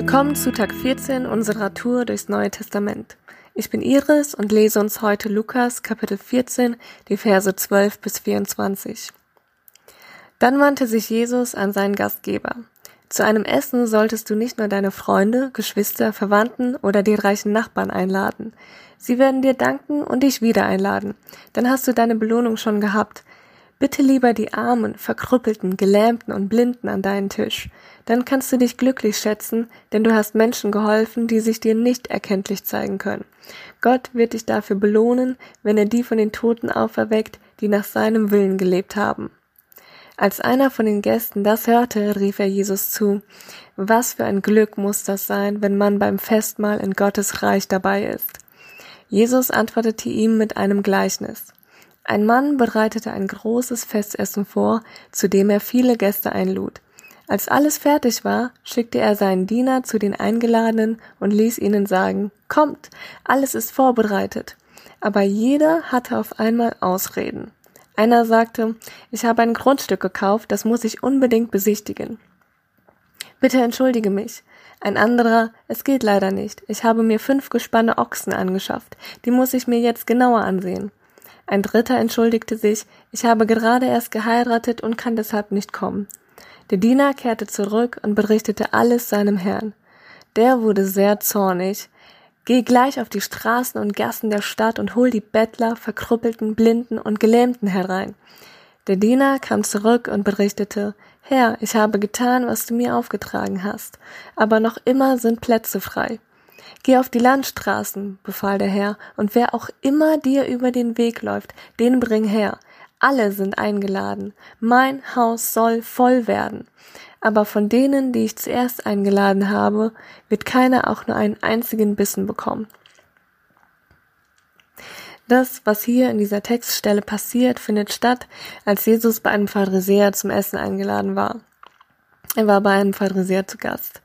Willkommen zu Tag 14 unserer Tour durchs Neue Testament. Ich bin Iris und lese uns heute Lukas Kapitel 14, die Verse 12 bis 24. Dann wandte sich Jesus an seinen Gastgeber. Zu einem Essen solltest du nicht nur deine Freunde, Geschwister, Verwandten oder die reichen Nachbarn einladen. Sie werden dir danken und dich wieder einladen. Dann hast du deine Belohnung schon gehabt. Bitte lieber die Armen, Verkrüppelten, Gelähmten und Blinden an deinen Tisch. Dann kannst du dich glücklich schätzen, denn du hast Menschen geholfen, die sich dir nicht erkenntlich zeigen können. Gott wird dich dafür belohnen, wenn er die von den Toten auferweckt, die nach seinem Willen gelebt haben. Als einer von den Gästen das hörte, rief er Jesus zu, was für ein Glück muss das sein, wenn man beim Festmahl in Gottes Reich dabei ist. Jesus antwortete ihm mit einem Gleichnis. Ein Mann bereitete ein großes Festessen vor, zu dem er viele Gäste einlud. Als alles fertig war, schickte er seinen Diener zu den Eingeladenen und ließ ihnen sagen, Kommt, alles ist vorbereitet. Aber jeder hatte auf einmal Ausreden. Einer sagte, ich habe ein Grundstück gekauft, das muss ich unbedingt besichtigen. Bitte entschuldige mich. Ein anderer, es geht leider nicht. Ich habe mir fünf Gespanne Ochsen angeschafft. Die muss ich mir jetzt genauer ansehen. Ein dritter entschuldigte sich, ich habe gerade erst geheiratet und kann deshalb nicht kommen. Der Diener kehrte zurück und berichtete alles seinem Herrn. Der wurde sehr zornig. Geh gleich auf die Straßen und Gassen der Stadt und hol die Bettler, Verkrüppelten, Blinden und Gelähmten herein. Der Diener kam zurück und berichtete, Herr, ich habe getan, was du mir aufgetragen hast, aber noch immer sind Plätze frei. Geh auf die Landstraßen, befahl der Herr, und wer auch immer dir über den Weg läuft, den bring her. Alle sind eingeladen. Mein Haus soll voll werden. Aber von denen, die ich zuerst eingeladen habe, wird keiner auch nur einen einzigen Bissen bekommen. Das, was hier in dieser Textstelle passiert, findet statt, als Jesus bei einem Pharisäer zum Essen eingeladen war. Er war bei einem Pharisäer zu Gast.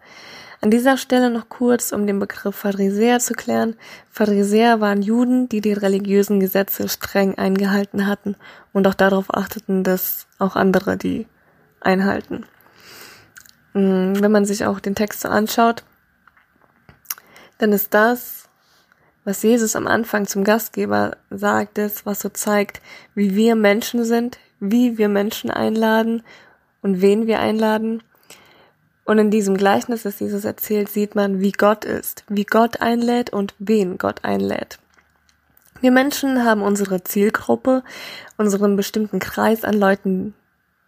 An dieser Stelle noch kurz, um den Begriff Pharisäer zu klären. Pharisäer waren Juden, die die religiösen Gesetze streng eingehalten hatten und auch darauf achteten, dass auch andere die einhalten. Mm, wenn man sich auch den Text so anschaut, dann ist das, was Jesus am Anfang zum Gastgeber sagt, das, was so zeigt, wie wir Menschen sind, wie wir Menschen einladen und wen wir einladen und in diesem Gleichnis, das Jesus erzählt, sieht man, wie Gott ist, wie Gott einlädt und wen Gott einlädt. Wir Menschen haben unsere Zielgruppe, unseren bestimmten Kreis an Leuten,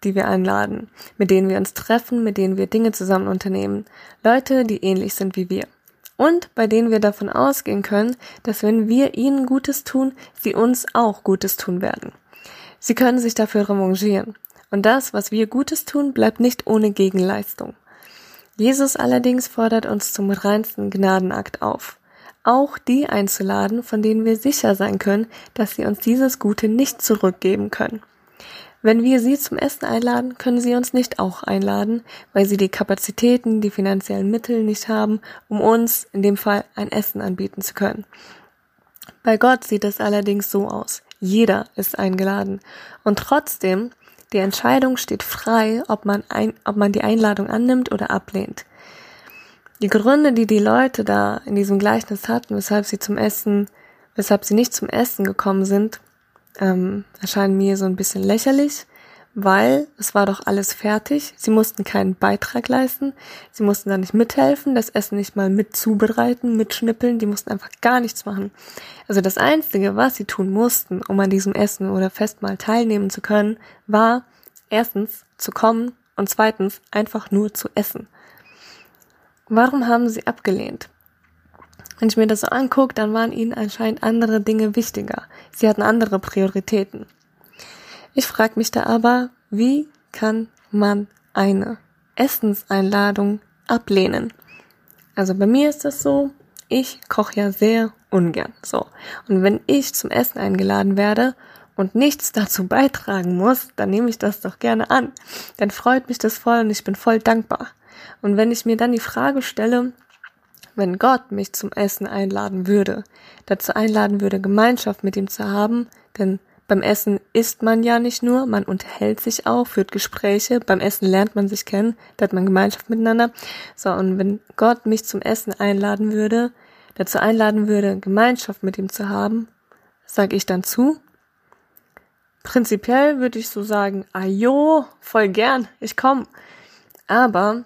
die wir einladen, mit denen wir uns treffen, mit denen wir Dinge zusammen unternehmen. Leute, die ähnlich sind wie wir. Und bei denen wir davon ausgehen können, dass wenn wir ihnen Gutes tun, sie uns auch Gutes tun werden. Sie können sich dafür revanchieren. Und das, was wir Gutes tun, bleibt nicht ohne Gegenleistung. Jesus allerdings fordert uns zum reinsten Gnadenakt auf, auch die einzuladen, von denen wir sicher sein können, dass sie uns dieses Gute nicht zurückgeben können. Wenn wir sie zum Essen einladen, können sie uns nicht auch einladen, weil sie die Kapazitäten, die finanziellen Mittel nicht haben, um uns in dem Fall ein Essen anbieten zu können. Bei Gott sieht es allerdings so aus. Jeder ist eingeladen. Und trotzdem die Entscheidung steht frei, ob man, ein, ob man die Einladung annimmt oder ablehnt. Die Gründe, die die Leute da in diesem Gleichnis hatten, weshalb sie zum Essen, weshalb sie nicht zum Essen gekommen sind, ähm, erscheinen mir so ein bisschen lächerlich weil es war doch alles fertig. Sie mussten keinen Beitrag leisten. Sie mussten da nicht mithelfen, das Essen nicht mal mit zubereiten, mitschnippeln. Die mussten einfach gar nichts machen. Also das Einzige, was sie tun mussten, um an diesem Essen oder Festmahl teilnehmen zu können, war erstens zu kommen und zweitens einfach nur zu essen. Warum haben sie abgelehnt? Wenn ich mir das so angucke, dann waren ihnen anscheinend andere Dinge wichtiger. Sie hatten andere Prioritäten. Ich frage mich da aber, wie kann man eine Essenseinladung ablehnen? Also bei mir ist das so, ich koche ja sehr ungern. So. Und wenn ich zum Essen eingeladen werde und nichts dazu beitragen muss, dann nehme ich das doch gerne an. Dann freut mich das voll und ich bin voll dankbar. Und wenn ich mir dann die Frage stelle, wenn Gott mich zum Essen einladen würde, dazu einladen würde, Gemeinschaft mit ihm zu haben, denn beim Essen isst man ja nicht nur, man unterhält sich auch, führt Gespräche. Beim Essen lernt man sich kennen, da hat man Gemeinschaft miteinander. So, und wenn Gott mich zum Essen einladen würde, dazu einladen würde, Gemeinschaft mit ihm zu haben, sag ich dann zu. Prinzipiell würde ich so sagen, ah jo, voll gern, ich komm. Aber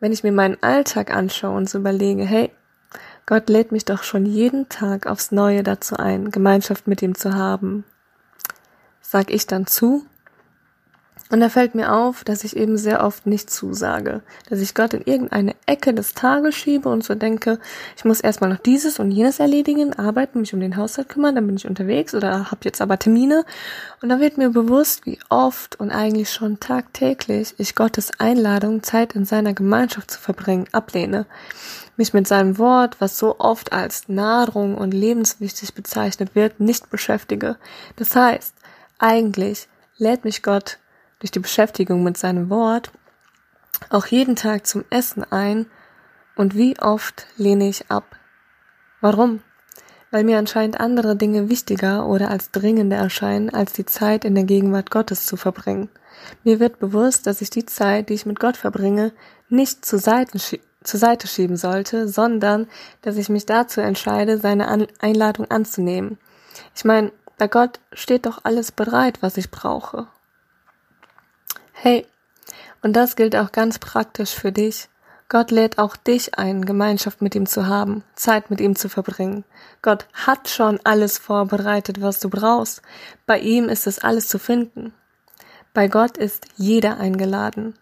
wenn ich mir meinen Alltag anschaue und so überlege, hey, Gott lädt mich doch schon jeden Tag aufs Neue dazu ein, Gemeinschaft mit ihm zu haben. Sag ich dann zu? Und da fällt mir auf, dass ich eben sehr oft nicht zusage, dass ich Gott in irgendeine Ecke des Tages schiebe und so denke, ich muss erstmal noch dieses und jenes erledigen, arbeiten, mich um den Haushalt kümmern, dann bin ich unterwegs oder habe jetzt aber Termine. Und da wird mir bewusst, wie oft und eigentlich schon tagtäglich ich Gottes Einladung, Zeit in seiner Gemeinschaft zu verbringen, ablehne. Mich mit seinem Wort, was so oft als Nahrung und lebenswichtig bezeichnet wird, nicht beschäftige. Das heißt, eigentlich lädt mich Gott durch die Beschäftigung mit seinem Wort auch jeden Tag zum Essen ein und wie oft lehne ich ab? Warum? Weil mir anscheinend andere Dinge wichtiger oder als dringender erscheinen, als die Zeit in der Gegenwart Gottes zu verbringen. Mir wird bewusst, dass ich die Zeit, die ich mit Gott verbringe, nicht zur Seite, zur Seite schieben sollte, sondern dass ich mich dazu entscheide, seine Einladung anzunehmen. Ich meine, bei Gott steht doch alles bereit, was ich brauche. Hey, und das gilt auch ganz praktisch für dich. Gott lädt auch dich ein, Gemeinschaft mit ihm zu haben, Zeit mit ihm zu verbringen. Gott hat schon alles vorbereitet, was du brauchst. Bei ihm ist es alles zu finden. Bei Gott ist jeder eingeladen.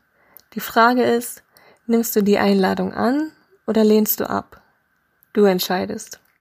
Die Frage ist, nimmst du die Einladung an oder lehnst du ab? Du entscheidest.